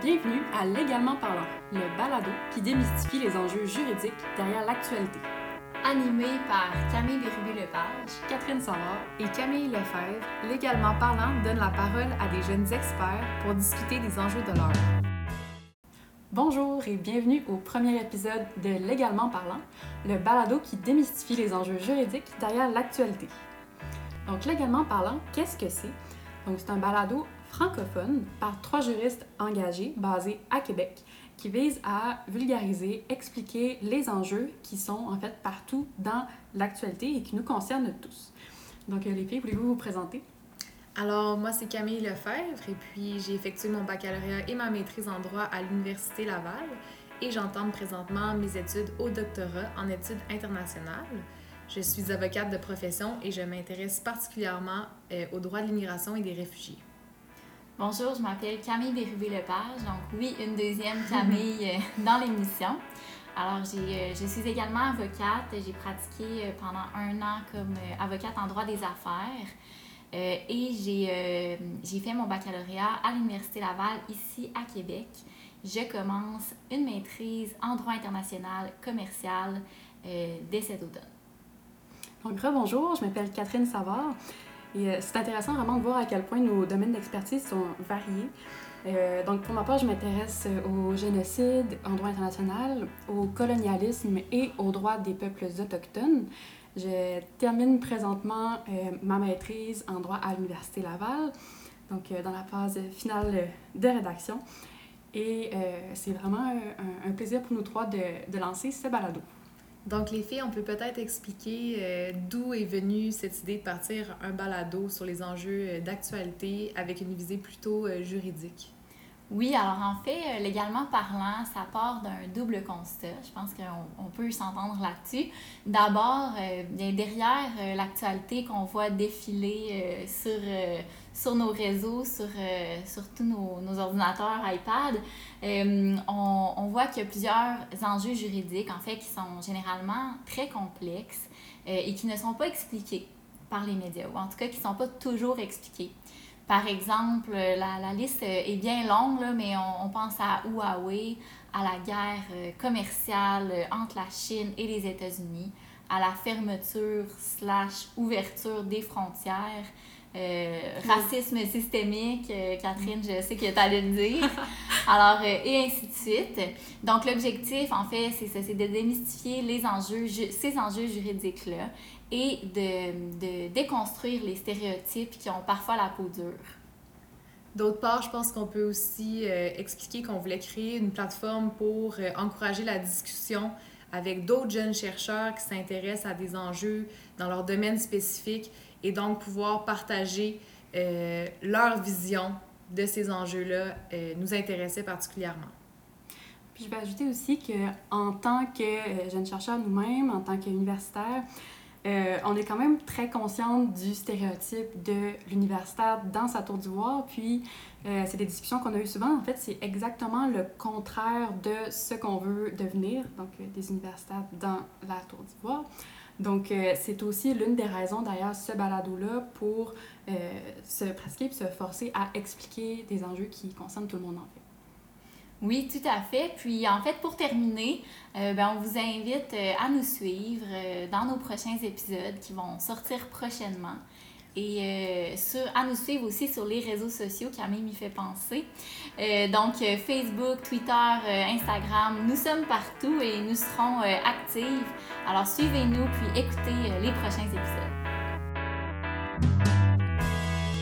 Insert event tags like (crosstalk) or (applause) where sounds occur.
Bienvenue à Légalement parlant, le balado qui démystifie les enjeux juridiques derrière l'actualité. Animé par Camille Bérubé-Lepage, Catherine Savard et Camille Lefebvre, Légalement parlant donne la parole à des jeunes experts pour discuter des enjeux de l'heure. Bonjour et bienvenue au premier épisode de Légalement parlant, le balado qui démystifie les enjeux juridiques derrière l'actualité. Donc, légalement parlant, qu'est-ce que c'est? Donc, c'est un balado francophone par trois juristes engagés basés à Québec qui vise à vulgariser, expliquer les enjeux qui sont en fait partout dans l'actualité et qui nous concernent tous. Donc, euh, les filles, voulez-vous vous présenter? Alors, moi, c'est Camille Lefebvre et puis j'ai effectué mon baccalauréat et ma maîtrise en droit à l'Université Laval et j'entame présentement mes études au doctorat en études internationales. Je suis avocate de profession et je m'intéresse particulièrement euh, au droit de l'immigration et des réfugiés. Bonjour, je m'appelle Camille Bérubé-Lepage, donc oui, une deuxième Camille euh, (laughs) dans l'émission. Alors, euh, je suis également avocate. J'ai pratiqué pendant un an comme avocate en droit des affaires. et j'ai fait mon baccalauréat à l'Université Laval, ici à Québec. Je commence une maîtrise en droit international commercial dès cet automne. Donc, bonjour, je m'appelle Catherine Savard. Euh, c'est intéressant vraiment de voir à quel point nos domaines d'expertise sont variés. Euh, donc, pour ma part, je m'intéresse au génocide en droit international, au colonialisme et aux droits des peuples autochtones. Je termine présentement euh, ma maîtrise en droit à l'Université Laval, donc dans la phase finale de rédaction. Et c'est vraiment un, plaisir pour nous trois de lancer ce balado. Donc, les filles, on peut peut-être expliquer euh, d'où est venue cette idée de partir un balado sur les enjeux euh, d'actualité avec une visée plutôt euh, juridique. Oui, alors en fait, légalement parlant, ça part d'un double constat. Je pense qu'on peut s'entendre là-dessus. D'abord, derrière l'actualité qu'on voit défiler sur sur nos réseaux, sur, euh, sur tous nos, nos, ordinateurs, iPad, euh, on, on, voit qu'il y a plusieurs enjeux juridiques, en fait, qui sont généralement très complexes euh, et qui ne sont pas expliqués par les médias, ou en tout cas qui ne sont pas toujours expliqués. Par exemple, la, la liste est bien longue, là, mais on, on, pense à Huawei, à la guerre commerciale entre la Chine et les États-Unis, à la fermeture slash ouverture des frontières, euh, racisme systémique, euh, Catherine, je sais que tu allais le dire. (laughs) Alors, euh, et ainsi de suite. Donc, l'objectif, en fait, c'est ça, c'est de démystifier les enjeux, ces enjeux juridiques-là et de, de déconstruire les stéréotypes qui ont parfois la peau dure. D'autre part, je pense qu'on peut aussi expliquer qu'on voulait créer une plateforme pour encourager la discussion avec d'autres jeunes chercheurs qui s'intéressent à des enjeux dans leur domaine spécifique et donc pouvoir partager euh, leur vision de ces enjeux-là euh, nous intéressait particulièrement. Puis je vais ajouter aussi qu'en tant que euh, jeune chercheur nous-mêmes, en tant qu'universitaire, on est quand même très consciente du stéréotype de l'universitaire dans sa tour d'ivoire. Puis, c'est des discussions qu'on a eues souvent. En fait, c'est exactement le contraire de ce qu'on veut devenir, donc des universitaires dans la tour d'ivoire. Donc, euh, c'est aussi l'une des raisons d'ailleurs ce balado-là pour euh, se pratiquer et se forcer à expliquer des enjeux qui concernent tout le monde en fait. Oui, tout à fait. Puis en fait, pour terminer, euh, ben, on vous invite à nous suivre dans nos prochains épisodes qui vont sortir prochainement et euh, à nous suivre aussi sur les réseaux sociaux. Camille m'y fait penser. Euh, donc, euh, Facebook, Twitter, Instagram, nous sommes partout et nous serons actifs. Alors, suivez-nous puis écoutez les prochains épisodes.